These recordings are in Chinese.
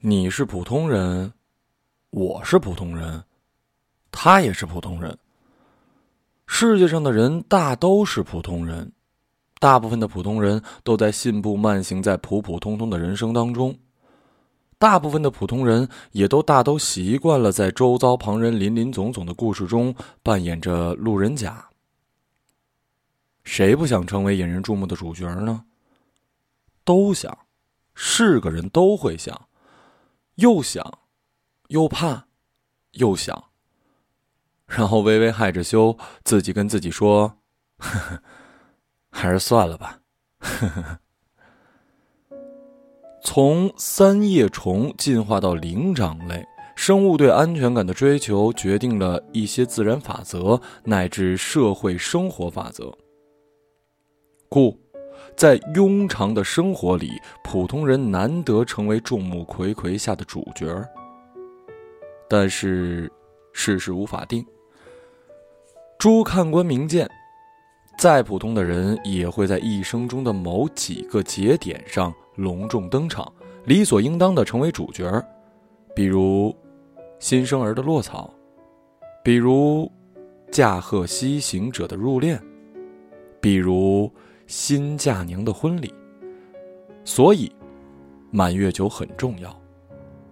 你是普通人，我是普通人，他也是普通人。世界上的人大都是普通人，大部分的普通人都在信步慢行在普普通通的人生当中。大部分的普通人也都大都习惯了在周遭旁人林林总总的故事中扮演着路人甲。谁不想成为引人注目的主角呢？都想，是个人都会想，又想，又怕，又想，然后微微害着羞，自己跟自己说：“呵呵，还是算了吧。”呵呵。从三叶虫进化到灵长类，生物对安全感的追求决定了一些自然法则乃至社会生活法则。故，在庸常的生活里，普通人难得成为众目睽睽下的主角。但是，世事无法定。诸看官明鉴。再普通的人，也会在一生中的某几个节点上隆重登场，理所应当的成为主角比如，新生儿的落草，比如，驾鹤西行者的入殓，比如新嫁娘的婚礼。所以，满月酒很重要，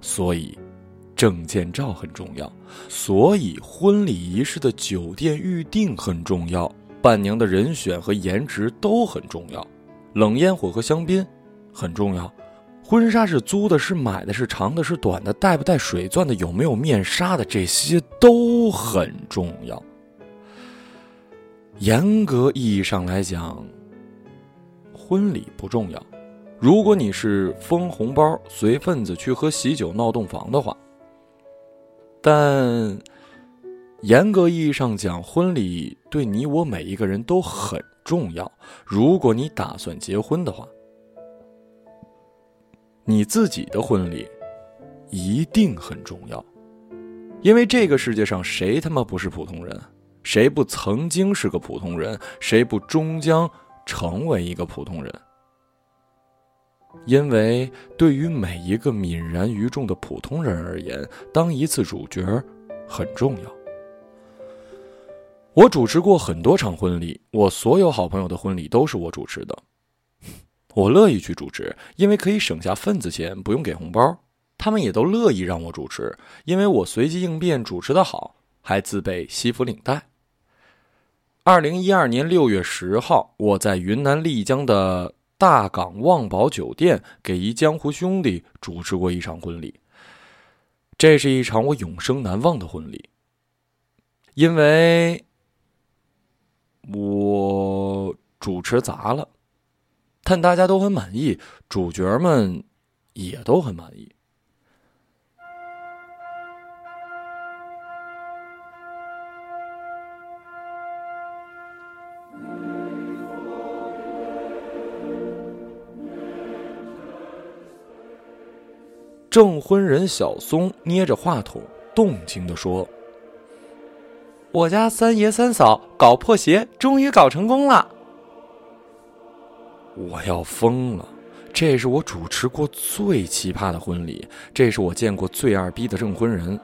所以，证件照很重要，所以婚礼仪式的酒店预订很重要。伴娘的人选和颜值都很重要，冷烟火和香槟很重要，婚纱是租的，是买的，是长的，是短的，带不带水钻的，有没有面纱的，这些都很重要。严格意义上来讲，婚礼不重要。如果你是封红包、随份子去喝喜酒、闹洞房的话，但。严格意义上讲，婚礼对你我每一个人都很重要。如果你打算结婚的话，你自己的婚礼一定很重要，因为这个世界上谁他妈不是普通人？谁不曾经是个普通人？谁不终将成为一个普通人？因为对于每一个泯然于众的普通人而言，当一次主角很重要。我主持过很多场婚礼，我所有好朋友的婚礼都是我主持的。我乐意去主持，因为可以省下份子钱，不用给红包。他们也都乐意让我主持，因为我随机应变，主持的好，还自备西服领带。二零一二年六月十号，我在云南丽江的大港旺宝酒店给一江湖兄弟主持过一场婚礼。这是一场我永生难忘的婚礼，因为。我主持砸了，但大家都很满意，主角们也都很满意。证婚人小松捏着话筒，动情的说。我家三爷三嫂搞破鞋，终于搞成功了。我要疯了！这是我主持过最奇葩的婚礼，这是我见过最二逼的证婚人。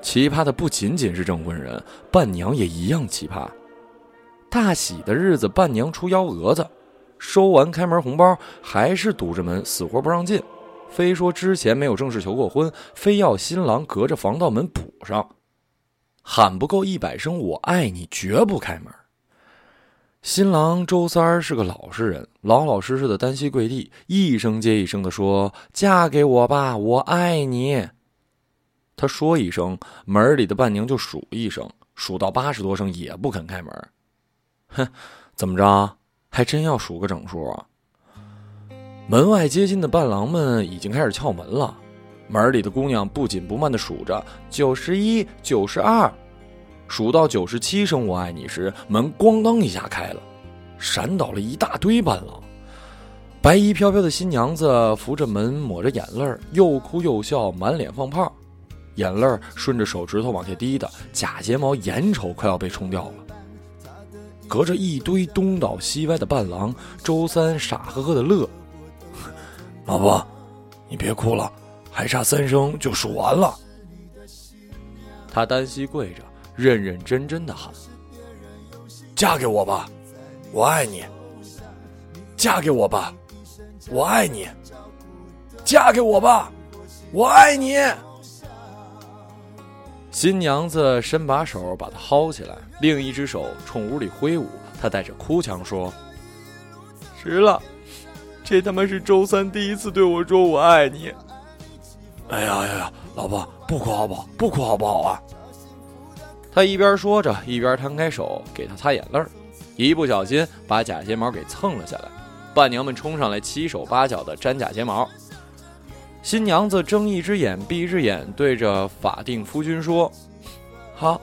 奇葩的不仅仅是证婚人，伴娘也一样奇葩。大喜的日子，伴娘出幺蛾子，收完开门红包，还是堵着门，死活不让进，非说之前没有正式求过婚，非要新郎隔着防盗门补上。喊不够一百声“我爱你”，绝不开门。新郎周三儿是个老实人，老老实实的单膝跪地，一声接一声的说：“嫁给我吧，我爱你。”他说一声，门里的伴娘就数一声，数到八十多声也不肯开门。哼，怎么着？还真要数个整数啊？门外接亲的伴郎们已经开始敲门了。门里的姑娘不紧不慢地数着九十一、九十二，数到九十七声“我爱你”时，门咣当一下开了，闪倒了一大堆伴郎。白衣飘飘的新娘子扶着门，抹着眼泪又哭又笑，满脸放炮，眼泪顺着手指头往下滴的，假睫毛眼瞅快要被冲掉了。隔着一堆东倒西歪的伴郎，周三傻呵呵的乐：“老婆，你别哭了。”还差三声就数完了。他单膝跪着，认认真真的喊：“嫁给我吧，我爱你。嫁给我吧，我爱你。嫁给我吧，我爱你。”新娘子伸把手把他薅起来，另一只手冲屋里挥舞。她带着哭腔说：“值了，这他妈是周三第一次对我说我爱你。”哎呀呀呀，老婆，不哭好不好？不哭好不好啊？他一边说着，一边摊开手给她擦眼泪儿，一不小心把假睫毛给蹭了下来。伴娘们冲上来，七手八脚的粘假睫毛。新娘子睁一只眼闭一只眼，对着法定夫君说：“好，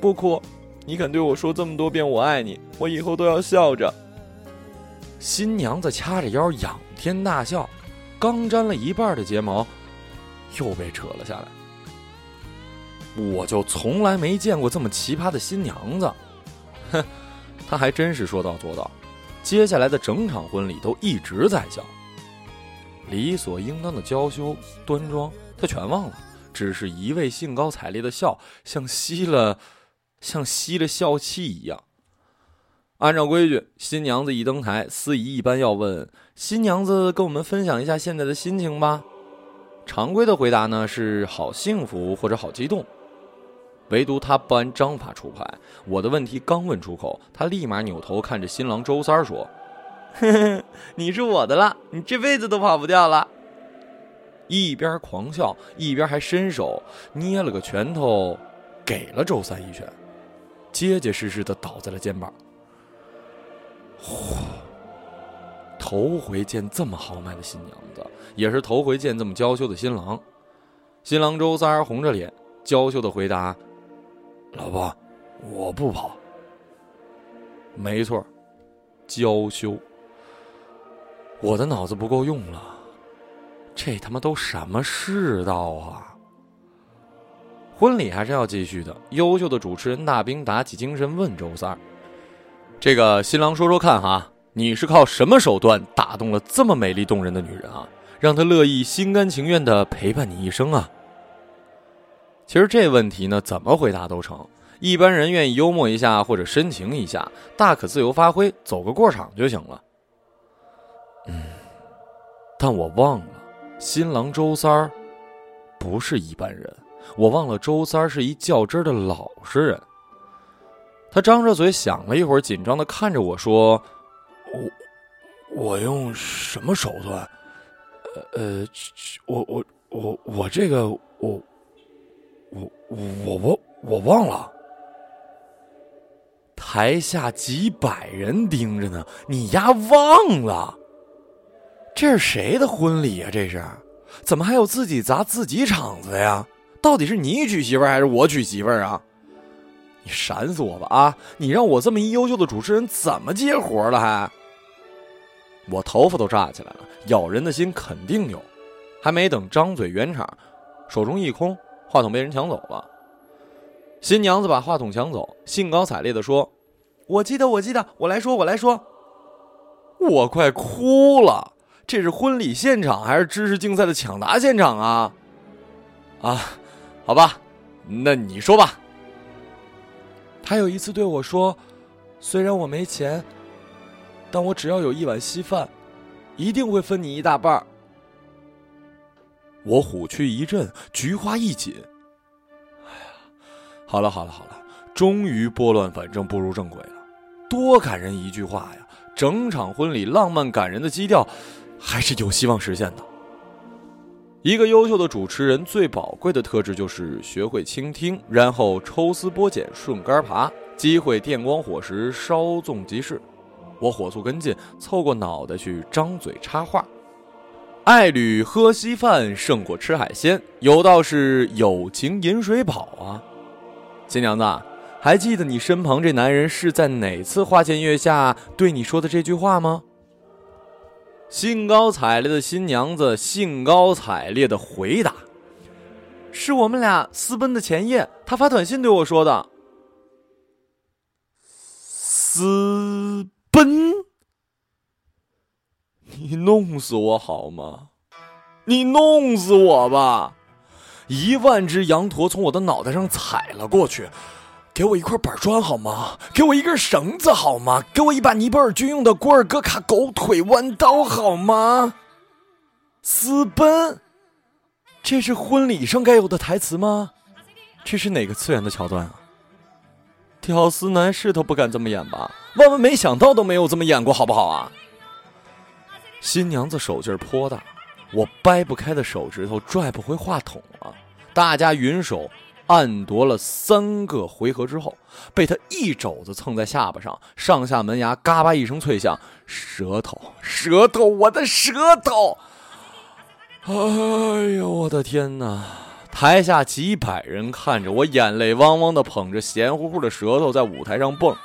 不哭。你肯对我说这么多遍我爱你，我以后都要笑着。”新娘子掐着腰仰天大笑，刚粘了一半的睫毛，又被扯了下来。我就从来没见过这么奇葩的新娘子，哼，她还真是说到做到。接下来的整场婚礼都一直在笑。理所应当的娇羞端庄，她全忘了，只是一味兴高采烈的笑，像吸了，像吸了笑气一样。按照规矩，新娘子一登台，司仪一般要问新娘子跟我们分享一下现在的心情吧。常规的回答呢是好幸福或者好激动，唯独他不按章法出牌。我的问题刚问出口，他立马扭头看着新郎周三说。呵呵，你是我的了，你这辈子都跑不掉了。一边狂笑，一边还伸手捏了个拳头，给了周三一拳，结结实实的倒在了肩膀。呼，头回见这么豪迈的新娘子，也是头回见这么娇羞的新郎。新郎周三红着脸，娇羞的回答：“老婆，我不跑。”没错，娇羞。我的脑子不够用了，这他妈都什么世道啊！婚礼还是要继续的。优秀的主持人大兵打起精神问周三：“这个新郎说说看哈，你是靠什么手段打动了这么美丽动人的女人啊，让她乐意心甘情愿的陪伴你一生啊？”其实这问题呢，怎么回答都成。一般人愿意幽默一下或者深情一下，大可自由发挥，走个过场就行了。嗯，但我忘了，新郎周三儿不是一般人。我忘了周三儿是一较真的老实人。他张着嘴想了一会儿，紧张的看着我说：“我我用什么手段？呃呃，我我我我这个我我我我我忘了。”台下几百人盯着呢，你丫忘了？这是谁的婚礼啊？这是，怎么还有自己砸自己场子呀？到底是你娶媳妇儿还是我娶媳妇儿啊？你闪死我吧！啊，你让我这么一优秀的主持人怎么接活了？还，我头发都炸起来了。咬人的心肯定有，还没等张嘴圆场，手中一空，话筒被人抢走了。新娘子把话筒抢走，兴高采烈的说：“我记得，我记得，我来说，我来说。”我快哭了。这是婚礼现场还是知识竞赛的抢答现场啊？啊，好吧，那你说吧。他有一次对我说：“虽然我没钱，但我只要有一碗稀饭，一定会分你一大半。”我虎躯一震，菊花一紧。哎呀，好了好了好了，终于拨乱反正，步入正轨了。多感人一句话呀！整场婚礼浪漫感人的基调。还是有希望实现的。一个优秀的主持人最宝贵的特质就是学会倾听，然后抽丝剥茧、顺杆爬，机会电光火石，稍纵即逝。我火速跟进，凑过脑袋去张嘴插话：“爱侣喝稀饭胜过吃海鲜，有道是友情饮水饱啊。”新娘子，还记得你身旁这男人是在哪次花前月下对你说的这句话吗？兴高采烈的新娘子兴高采烈的回答：“是我们俩私奔的前夜，他发短信对我说的。私奔？你弄死我好吗？你弄死我吧！一万只羊驼从我的脑袋上踩了过去。给我一块板砖好吗？给我一根绳子好吗？给我一把尼泊尔军用的古尔戈卡狗腿弯刀好吗？私奔，这是婚礼上该有的台词吗？这是哪个次元的桥段啊？屌丝男士都不敢这么演吧？万万没想到都没有这么演过，好不好啊？新娘子手劲儿颇大，我掰不开的手指头拽不回话筒了。大家云手。暗夺了三个回合之后，被他一肘子蹭在下巴上，上下门牙嘎巴一声脆响，舌头，舌头，我的舌头！哎呦，我的天哪！台下几百人看着我，眼泪汪汪的捧着咸乎乎的舌头在舞台上蹦。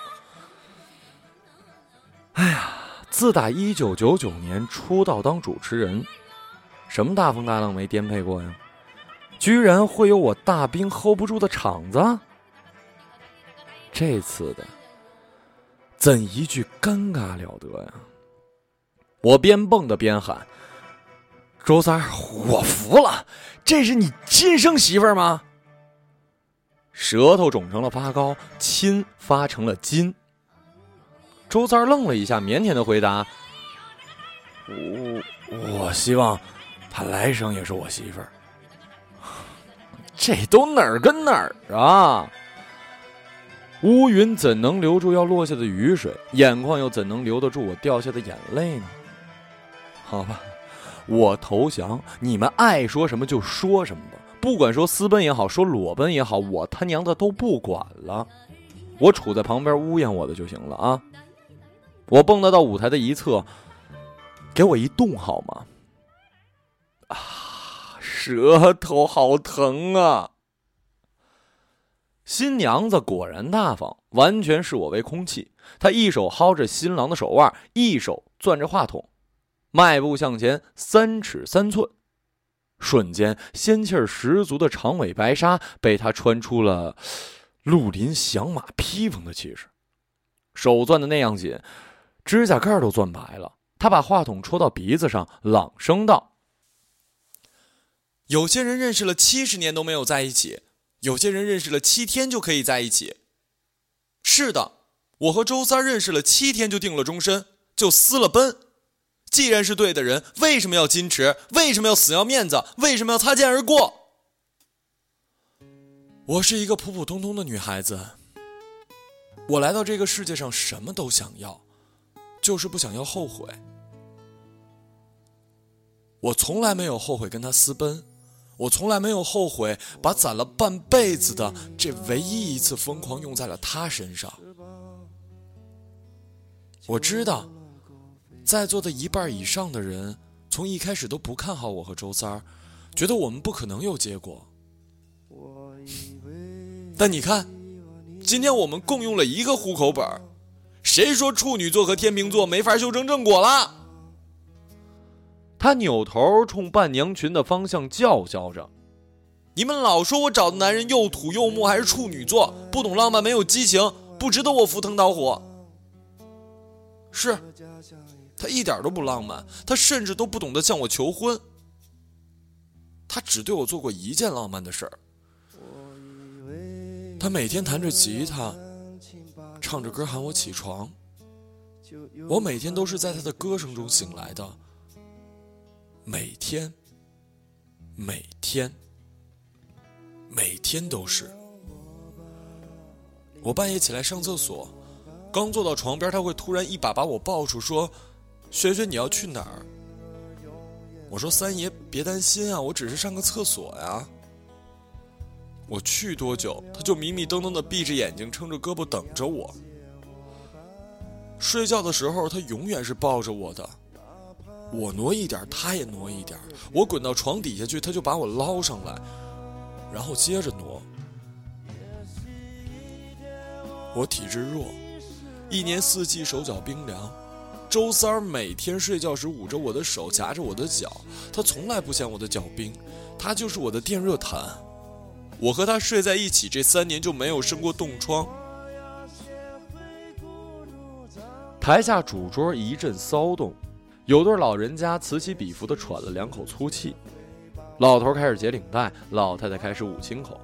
哎呀，自打一九九九年出道当主持人，什么大风大浪没颠沛过呀？居然会有我大兵 hold 不住的场子，这次的怎一句尴尬了得呀！我边蹦的边喊：“周三，我服了，这是你亲生媳妇儿吗？”舌头肿成了发糕，亲发成了金。周三愣了一下，腼腆的回答：“我我希望他来生也是我媳妇儿。”这都哪儿跟哪儿啊？乌云怎能留住要落下的雨水？眼眶又怎能留得住我掉下的眼泪呢？好吧，我投降，你们爱说什么就说什么吧。不管说私奔也好，说裸奔也好，我他娘的都不管了。我杵在旁边污咽我的就行了啊！我蹦跶到舞台的一侧，给我一动好吗？啊！舌头好疼啊！新娘子果然大方，完全视我为空气。她一手薅着新郎的手腕，一手攥着话筒，迈步向前三尺三寸。瞬间，仙气儿十足的长尾白纱被她穿出了绿林响马披风的气势。手攥的那样紧，指甲盖都攥白了。她把话筒戳到鼻子上，朗声道。有些人认识了七十年都没有在一起，有些人认识了七天就可以在一起。是的，我和周三认识了七天就定了终身，就私了奔。既然是对的人，为什么要矜持？为什么要死要面子？为什么要擦肩而过？我是一个普普通通的女孩子，我来到这个世界上什么都想要，就是不想要后悔。我从来没有后悔跟他私奔。我从来没有后悔把攒了半辈子的这唯一一次疯狂用在了他身上。我知道，在座的一半以上的人从一开始都不看好我和周三儿，觉得我们不可能有结果。但你看，今天我们共用了一个户口本谁说处女座和天秤座没法修成正果了？他扭头冲伴娘群的方向叫嚣着：“你们老说我找的男人又土又木，还是处女座，不懂浪漫，没有激情，不值得我赴汤蹈火。是，他一点都不浪漫，他甚至都不懂得向我求婚。他只对我做过一件浪漫的事儿。他每天弹着吉他，唱着歌喊我起床。我每天都是在他的歌声中醒来的。”每天，每天，每天都是。我半夜起来上厕所，刚坐到床边，他会突然一把把我抱住，说：“轩轩，你要去哪儿？”我说：“三爷，别担心啊，我只是上个厕所呀。”我去多久，他就迷迷瞪瞪的闭着眼睛，撑着胳膊等着我。睡觉的时候，他永远是抱着我的。我挪一点，他也挪一点。我滚到床底下去，他就把我捞上来，然后接着挪。我体质弱，一年四季手脚冰凉。周三儿每天睡觉时捂着我的手，夹着我的脚，他从来不嫌我的脚冰，他就是我的电热毯。我和他睡在一起这三年就没有生过冻疮。台下主桌一阵骚动。有对老人家此起彼伏地喘了两口粗气，老头开始解领带，老太太开始捂心口。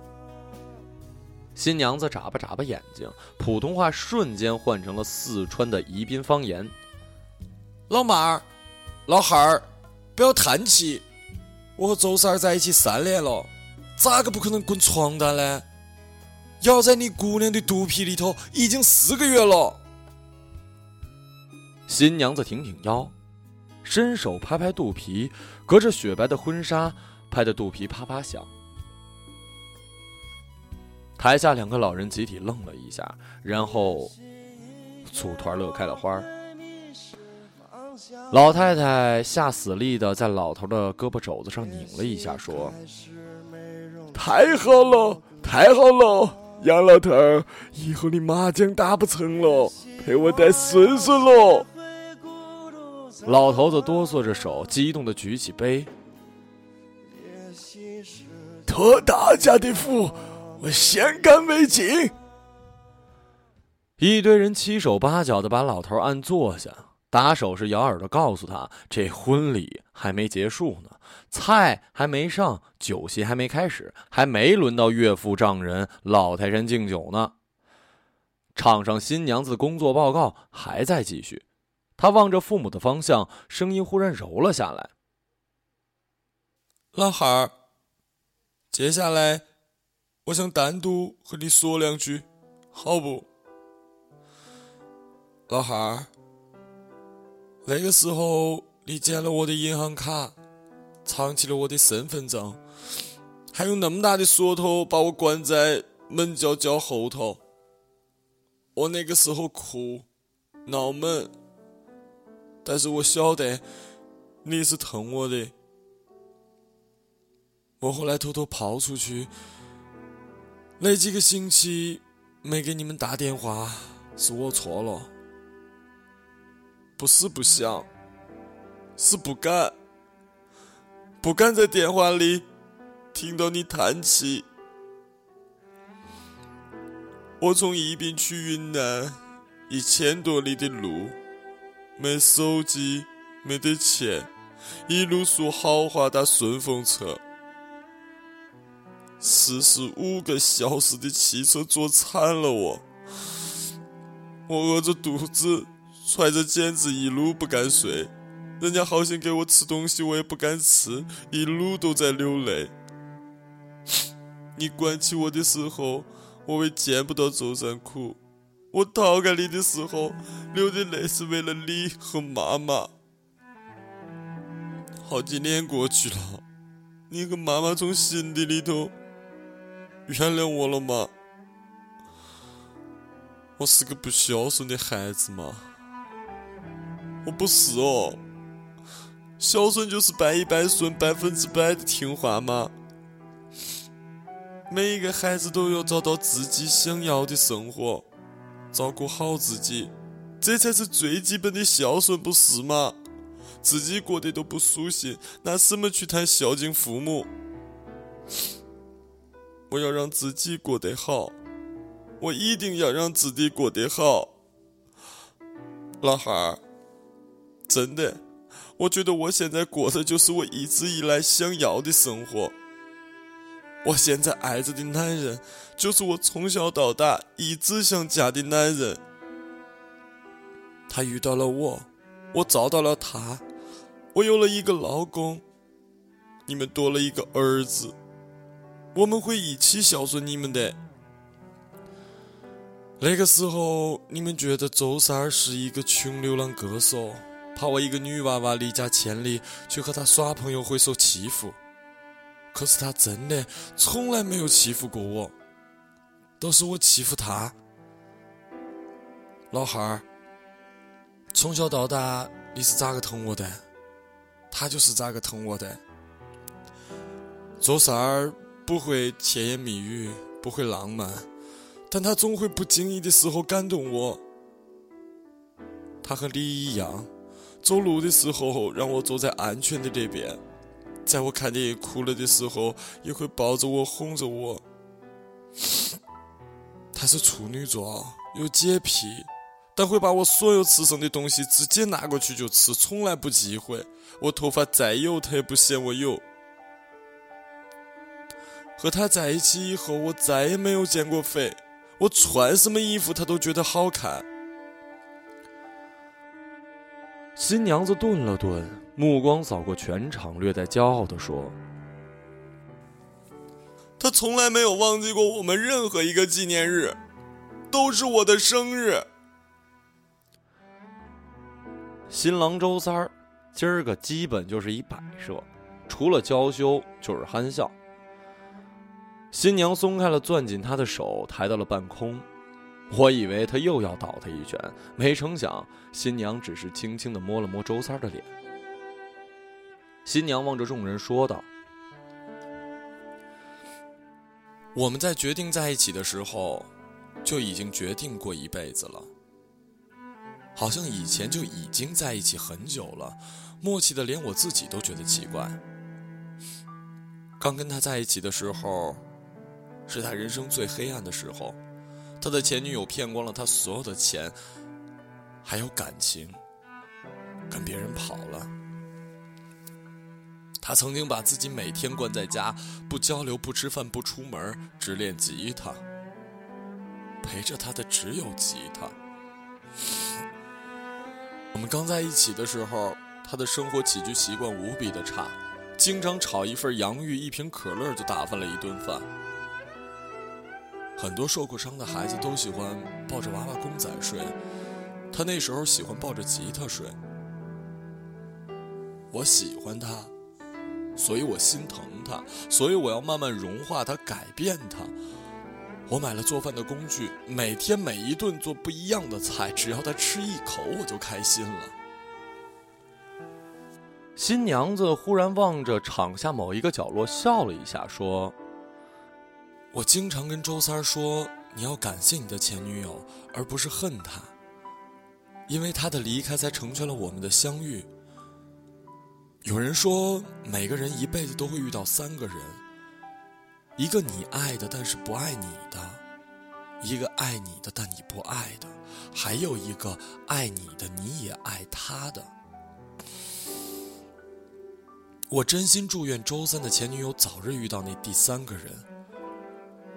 新娘子眨巴眨巴眼睛，普通话瞬间换成了四川的宜宾方言：“老妹儿，老汉儿，不要叹气，我和周三儿在一起三年了，咋个不可能滚床单呢？咬在你姑娘的肚皮里头已经四个月了。”新娘子挺挺腰。伸手拍拍肚皮，隔着雪白的婚纱，拍的肚皮啪啪响。台下两个老人集体愣了一下，然后组团乐开了花。老太太下死力的在老头的胳膊肘子上拧了一下，说：“太好了，太好了，杨老头，以后你麻将打不成了，陪我带孙孙喽。”老头子哆嗦着手，激动的举起杯。托大家的福，我先干为敬。一堆人七手八脚的把老头按坐下，打手势咬耳朵，告诉他这婚礼还没结束呢，菜还没上，酒席还没开始，还没轮到岳父丈人老泰山敬酒呢。场上新娘子工作报告还在继续。他望着父母的方向，声音忽然柔了下来：“老汉儿，接下来我想单独和你说两句，好不？老汉儿，那个时候你捡了我的银行卡，藏起了我的身份证，还用那么大的锁头把我关在门角角后头。我那个时候哭，闹闷。”但是我晓得你是疼我的，我后来偷偷跑出去，那几个星期没给你们打电话，是我错了，不是不想，是不敢，不敢在电话里听到你叹气。我从宜宾去云南一千多里的路。没手机，没得钱，一路坐豪华大顺风车，四十五个小时的汽车坐惨了我，我饿着肚子，揣着剪子，一路不敢睡，人家好心给我吃东西，我也不敢吃，一路都在流泪。你关起我的时候，我为见不到周三哭。我逃开你的时候，流的泪是为了你和妈妈。好几年过去了，你和妈妈从心底里头原谅我了吗？我是个不孝顺的孩子吗？我不是哦。孝顺就是百依百顺，百分之百的听话吗？每一个孩子都要找到自己想要的生活。照顾好自己，这才是最基本的孝顺，不是吗？自己过得都不舒心，拿什么去谈孝敬父母？我要让自己过得好，我一定要让自己过得好。老汉儿，真的，我觉得我现在过的就是我一直以来想要的生活。我现在爱着的男人，就是我从小到大一直想嫁的男人。他遇到了我，我找到了他，我有了一个老公，你们多了一个儿子，我们会一起孝顺你们的。那个时候，你们觉得周三是一个穷流浪歌手，怕我一个女娃娃离家千里去和他耍朋友会受欺负。可是他真的从来没有欺负过我，都是我欺负他。老汉儿，从小到大你是咋个疼我的，他就是咋个疼我的。做事儿不会甜言蜜语，不会浪漫，但他总会不经意的时候感动我。他和你一样，走路的时候让我坐在安全的那边。在我看电影哭了的时候，也会抱着我哄着我。他是处女座，有洁癖，但会把我所有吃剩的东西直接拿过去就吃，从来不忌讳。我头发再油，他也不嫌我油。和他在一起以后，我再也没有减过肥。我穿什么衣服，他都觉得好看。新娘子顿了顿，目光扫过全场，略带骄傲地说：“他从来没有忘记过我们任何一个纪念日，都是我的生日。”新郎周三儿，今儿个基本就是一摆设，除了娇羞就是憨笑。新娘松开了攥紧他的手，抬到了半空。我以为他又要倒他一拳，没成想新娘只是轻轻的摸了摸周三的脸。新娘望着众人说道：“我们在决定在一起的时候，就已经决定过一辈子了。”好像以前就已经在一起很久了，默契的连我自己都觉得奇怪。刚跟他在一起的时候，是他人生最黑暗的时候，他的前女友骗光了他所有的钱，还有感情，跟别人跑了。他曾经把自己每天关在家，不交流、不吃饭、不出门，只练吉他。陪着他的只有吉他。我们刚在一起的时候，他的生活起居习惯无比的差，经常炒一份洋芋、一瓶可乐就打发了一顿饭。很多受过伤的孩子都喜欢抱着娃娃公仔睡，他那时候喜欢抱着吉他睡。我喜欢他，所以我心疼他，所以我要慢慢融化他，改变他。我买了做饭的工具，每天每一顿做不一样的菜，只要他吃一口，我就开心了。新娘子忽然望着场下某一个角落笑了一下，说：“我经常跟周三说，你要感谢你的前女友，而不是恨她，因为她的离开才成全了我们的相遇。有人说，每个人一辈子都会遇到三个人。”一个你爱的，但是不爱你的；一个爱你的，但你不爱的；还有一个爱你的，你也爱他的。我真心祝愿周三的前女友早日遇到那第三个人。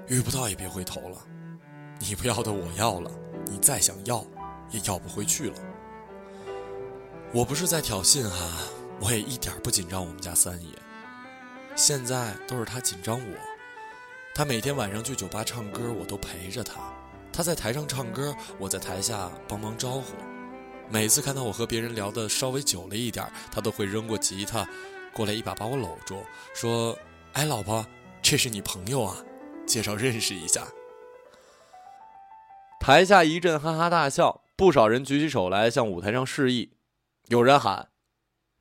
遇不到也别回头了，你不要的我要了，你再想要也要不回去了。我不是在挑衅哈，我也一点不紧张。我们家三爷，现在都是他紧张我。他每天晚上去酒吧唱歌，我都陪着他。他在台上唱歌，我在台下帮忙招呼。每次看到我和别人聊的稍微久了一点，他都会扔过吉他，过来一把把我搂住，说：“哎，老婆，这是你朋友啊，介绍认识一下。”台下一阵哈哈大笑，不少人举起手来向舞台上示意。有人喊：“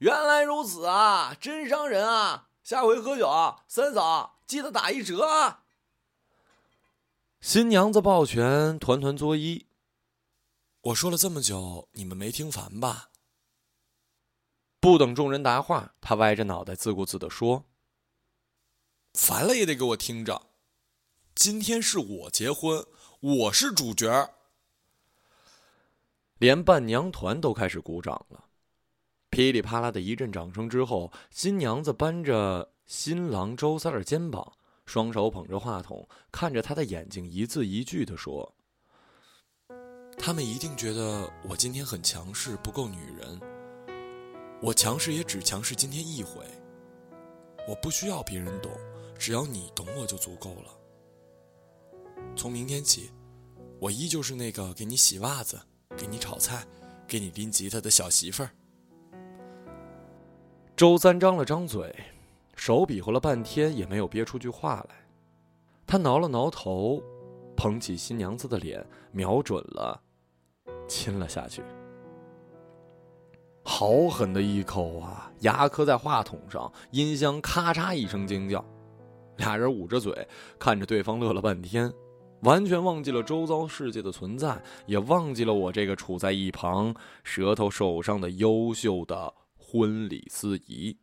原来如此啊，真伤人啊！下回喝酒，三嫂记得打一折啊！”新娘子抱拳，团团作揖。我说了这么久，你们没听烦吧？不等众人答话，他歪着脑袋自顾自地说：“烦了也得给我听着。今天是我结婚，我是主角。”连伴娘团都开始鼓掌了。噼里啪啦的一阵掌声之后，新娘子扳着新郎周三的肩膀。双手捧着话筒，看着他的眼睛，一字一句的说：“他们一定觉得我今天很强势，不够女人。我强势也只强势今天一回。我不需要别人懂，只要你懂我就足够了。从明天起，我依旧是那个给你洗袜子、给你炒菜、给你拎吉他的小媳妇儿。”周三张了张嘴。手比划了半天，也没有憋出句话来。他挠了挠头，捧起新娘子的脸，瞄准了，亲了下去。好狠的一口啊！牙磕在话筒上，音箱咔嚓一声惊叫。俩人捂着嘴，看着对方乐了半天，完全忘记了周遭世界的存在，也忘记了我这个处在一旁、舌头手上的优秀的婚礼司仪。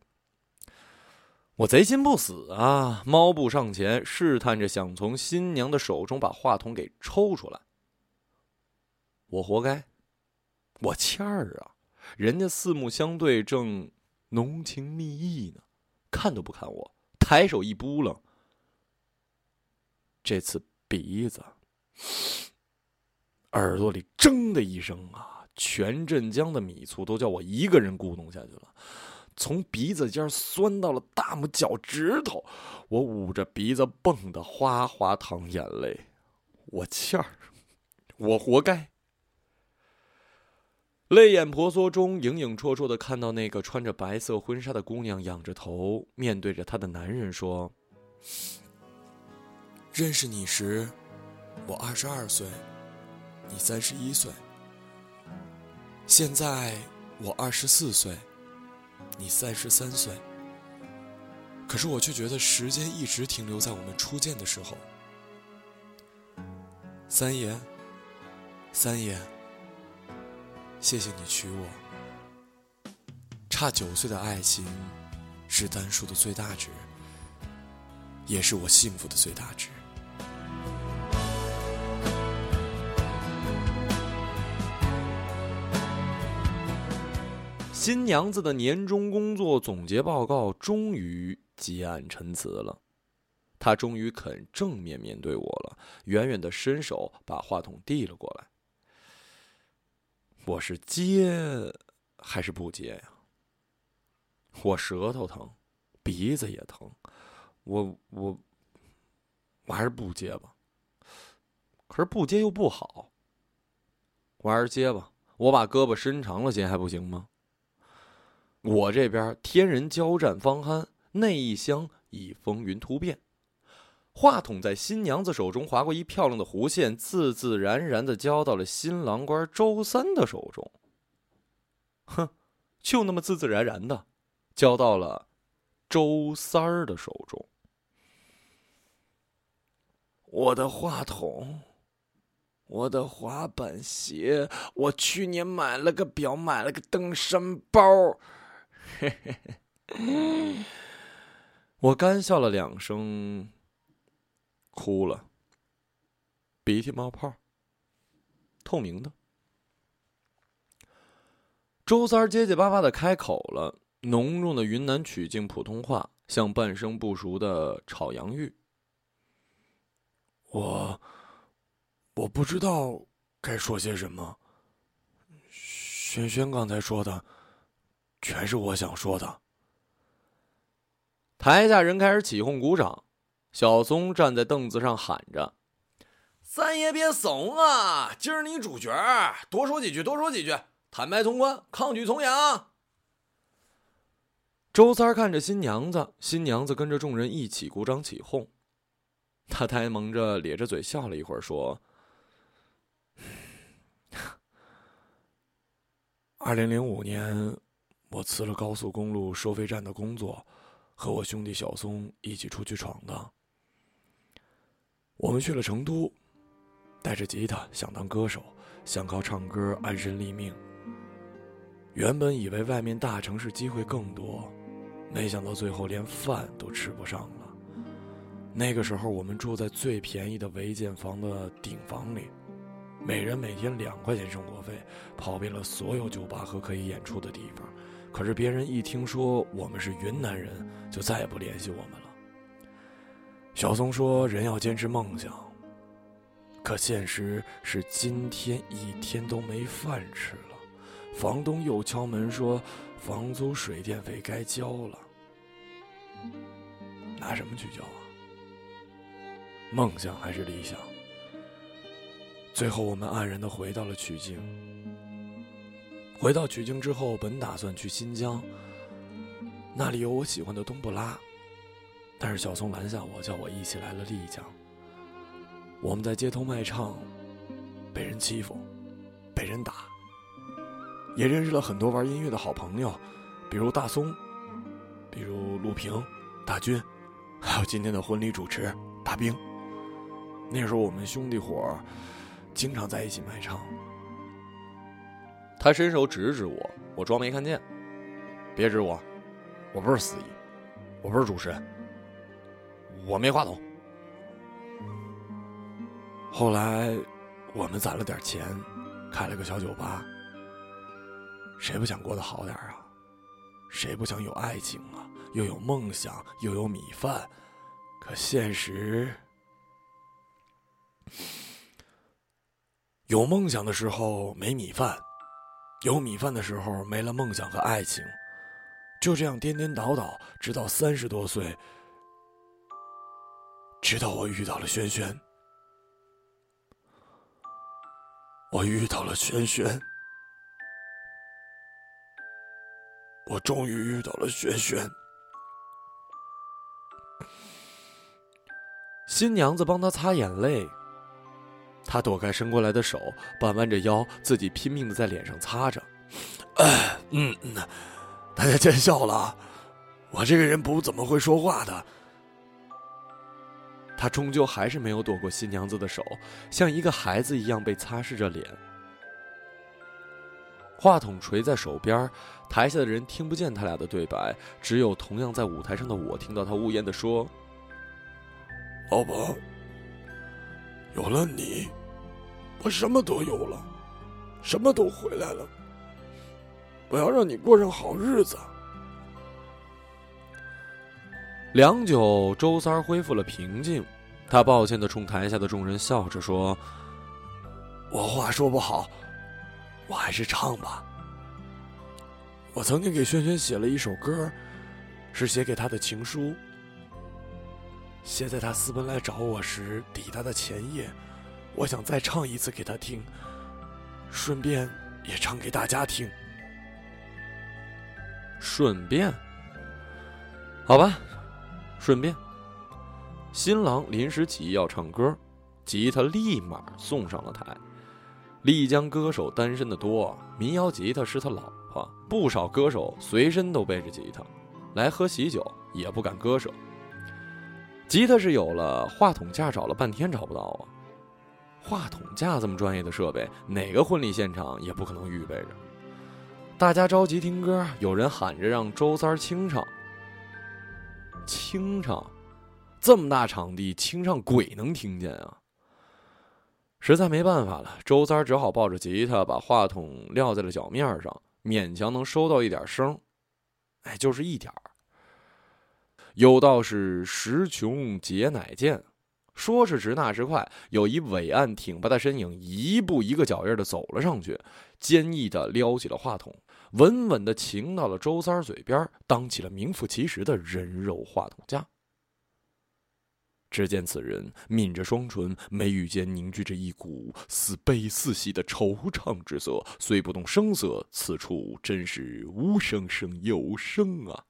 我贼心不死啊！猫步上前，试探着想从新娘的手中把话筒给抽出来。我活该，我欠儿啊！人家四目相对，正浓情蜜意呢，看都不看我，抬手一扑棱。这次鼻子、耳朵里“铮”的一声啊，全镇江的米醋都叫我一个人咕咚下去了，从鼻子尖酸到了大拇脚趾头，我捂着鼻子蹦的哗哗淌眼泪，我欠儿，我活该。泪眼婆娑中，影影绰绰的看到那个穿着白色婚纱的姑娘，仰着头面对着她的男人说：“认识你时，我二十二岁，你三十一岁。现在我二十四岁，你三十三岁。可是我却觉得时间一直停留在我们初见的时候。三爷，三爷。”谢谢你娶我。差九岁的爱情，是单数的最大值，也是我幸福的最大值。新娘子的年终工作总结报告终于结案陈词了，她终于肯正面面对我了，远远的伸手把话筒递了过来。我是接还是不接呀？我舌头疼，鼻子也疼，我我我还是不接吧。可是不接又不好，我还是接吧。我把胳膊伸长了接还不行吗？我这边天人交战方酣，那一厢已风云突变。话筒在新娘子手中划过一漂亮的弧线，自自然然的交到了新郎官周三的手中。哼，就那么自自然然的，交到了周三儿的手中。我的话筒，我的滑板鞋，我去年买了个表，买了个登山包。嘿嘿嘿，我干笑了两声。哭了，鼻涕冒泡，透明的。周三结结巴巴的开口了，浓重的云南曲靖普通话，像半生不熟的炒洋芋。我，我不知道该说些什么。轩轩刚才说的，全是我想说的。台下人开始起哄鼓掌。小松站在凳子上喊着：“三爷别怂啊！今儿你主角，多说几句，多说几句，坦白从宽，抗拒从严。”周三看着新娘子，新娘子跟着众人一起鼓掌起哄。他呆萌着，咧着嘴笑了一会儿，说：“二零零五年，我辞了高速公路收费站的工作，和我兄弟小松一起出去闯荡。”我们去了成都，带着吉他想当歌手，想靠唱歌安身立命。原本以为外面大城市机会更多，没想到最后连饭都吃不上了。那个时候我们住在最便宜的违建房的顶房里，每人每天两块钱生活费，跑遍了所有酒吧和可以演出的地方。可是别人一听说我们是云南人，就再也不联系我们了。小松说：“人要坚持梦想。”可现实是今天一天都没饭吃了，房东又敲门说：“房租、水电费该交了。”拿什么去交啊？梦想还是理想？最后我们黯然的回到了曲靖。回到曲靖之后，本打算去新疆，那里有我喜欢的冬不拉。但是小松拦下我，叫我一起来了丽江。我们在街头卖唱，被人欺负，被人打，也认识了很多玩音乐的好朋友，比如大松，比如陆平、大军，还有今天的婚礼主持大兵。那时候我们兄弟伙经常在一起卖唱。他伸手指指我，我装没看见。别指我，我不是司仪，我不是主持人。我没话筒。后来，我们攒了点钱，开了个小酒吧，谁不想过得好点啊？谁不想有爱情啊？又有梦想，又有米饭。可现实，有梦想的时候没米饭，有米饭的时候没了梦想和爱情，就这样颠颠倒倒，直到三十多岁，直到我遇到了轩轩，我遇到了轩轩。我终于遇到了轩轩，新娘子帮他擦眼泪，他躲开伸过来的手，半弯着腰，自己拼命的在脸上擦着。嗯嗯，大家见笑了，我这个人不怎么会说话的。他终究还是没有躲过新娘子的手，像一个孩子一样被擦拭着脸。话筒垂在手边，台下的人听不见他俩的对白，只有同样在舞台上的我听到他呜咽的说：“老婆，有了你，我什么都有了，什么都回来了。我要让你过上好日子。”良久，周三恢复了平静，他抱歉的冲台下的众人笑着说：“我话说不好。”我还是唱吧。我曾经给轩轩写了一首歌，是写给他的情书，写在他私奔来找我时抵达的前夜。我想再唱一次给他听，顺便也唱给大家听。顺便，好吧，顺便。新郎临时起意要唱歌，吉他立马送上了台。丽江歌手单身的多，民谣吉他是他老婆。不少歌手随身都背着吉他，来喝喜酒也不敢割舍。吉他是有了，话筒架找了半天找不到啊！话筒架这么专业的设备，哪个婚礼现场也不可能预备着。大家着急听歌，有人喊着让周三清唱。清唱，这么大场地，清唱鬼能听见啊！实在没办法了，周三只好抱着吉他，把话筒撂在了脚面上，勉强能收到一点声。哎，就是一点儿。有道是“时穷节乃见”，说时迟，那时快，有一伟岸挺拔的身影，一步一个脚印的走了上去，坚毅的撩起了话筒，稳稳的擎到了周三嘴边，当起了名副其实的人肉话筒架。只见此人抿着双唇，眉宇间凝聚着一股似悲似喜的惆怅之色，虽不动声色，此处真是无声胜有声啊！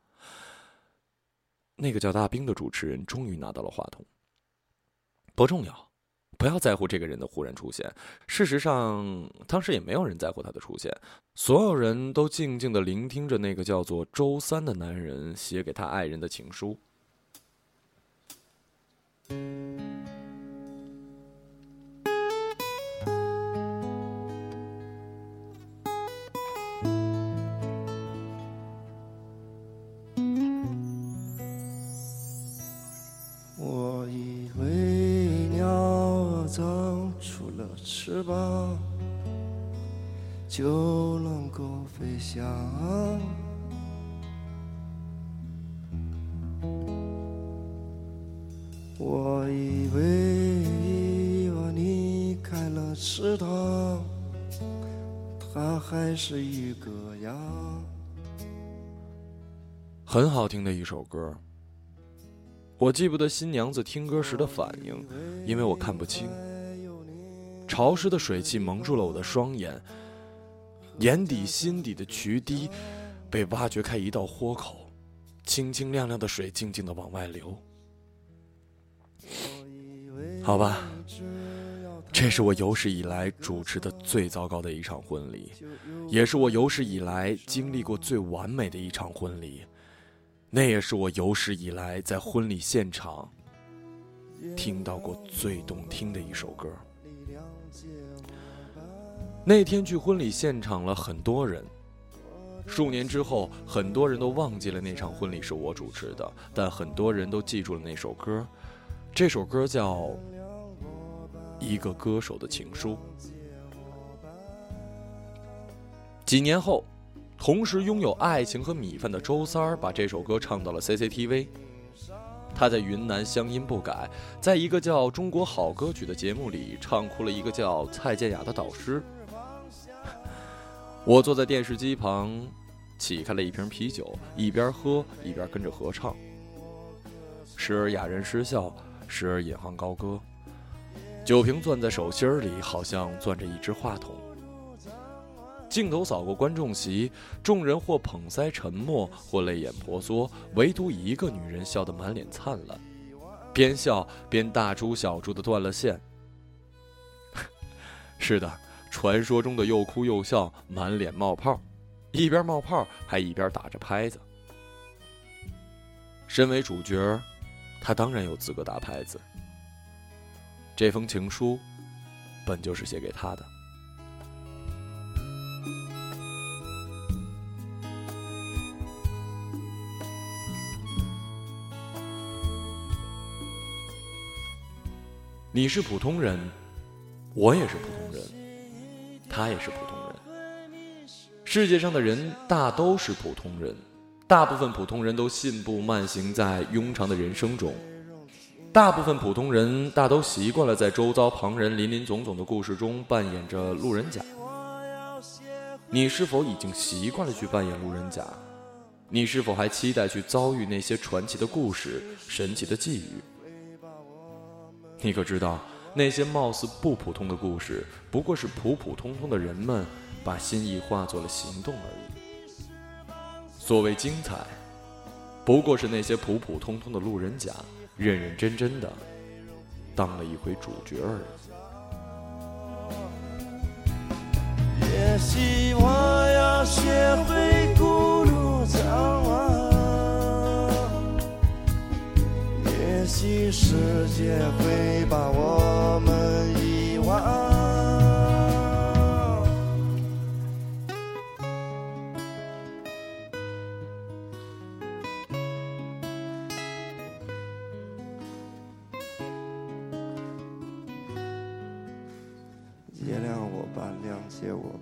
那个叫大兵的主持人终于拿到了话筒。不重要，不要在乎这个人的忽然出现。事实上，当时也没有人在乎他的出现，所有人都静静的聆听着那个叫做周三的男人写给他爱人的情书。翅膀就能够飞翔。我以为我离开了池塘，它还是一个样。很好听的一首歌。我记不得新娘子听歌时的反应，因为我看不清。潮湿的水汽蒙住了我的双眼，眼底心底的渠堤被挖掘开一道豁口，清清亮亮的水静静的往外流。好吧，这是我有史以来主持的最糟糕的一场婚礼，也是我有史以来经历过最完美的一场婚礼，那也是我有史以来在婚礼现场听到过最动听的一首歌。那天去婚礼现场了很多人，数年之后，很多人都忘记了那场婚礼是我主持的，但很多人都记住了那首歌。这首歌叫《一个歌手的情书》。几年后，同时拥有爱情和米饭的周三儿把这首歌唱到了 CCTV。他在云南乡音不改，在一个叫《中国好歌曲》的节目里唱哭了一个叫蔡健雅的导师。我坐在电视机旁，起开了一瓶啤酒，一边喝一边跟着合唱，时而哑然失笑，时而引吭高歌。酒瓶攥在手心里，好像攥着一只话筒。镜头扫过观众席，众人或捧腮沉默，或泪眼婆娑，唯独一个女人笑得满脸灿烂，边笑边大珠小珠的断了线。是的，传说中的又哭又笑，满脸冒泡，一边冒泡还一边打着拍子。身为主角，他当然有资格打拍子。这封情书，本就是写给他的。你是普通人，我也是普通人，他也是普通人。世界上的人大都是普通人，大部分普通人都信步慢行在庸常的人生中，大部分普通人大都习惯了在周遭旁人林林总总的故事中扮演着路人甲。你是否已经习惯了去扮演路人甲？你是否还期待去遭遇那些传奇的故事、神奇的际遇？你可知道，那些貌似不普通的故事，不过是普普通通的人们把心意化作了行动而已。所谓精彩，不过是那些普普通通的路人甲，认认真真的当了一回主角而已。也许我要学会孤独早晚。许世界会把我们遗忘。原谅我吧，谅解我。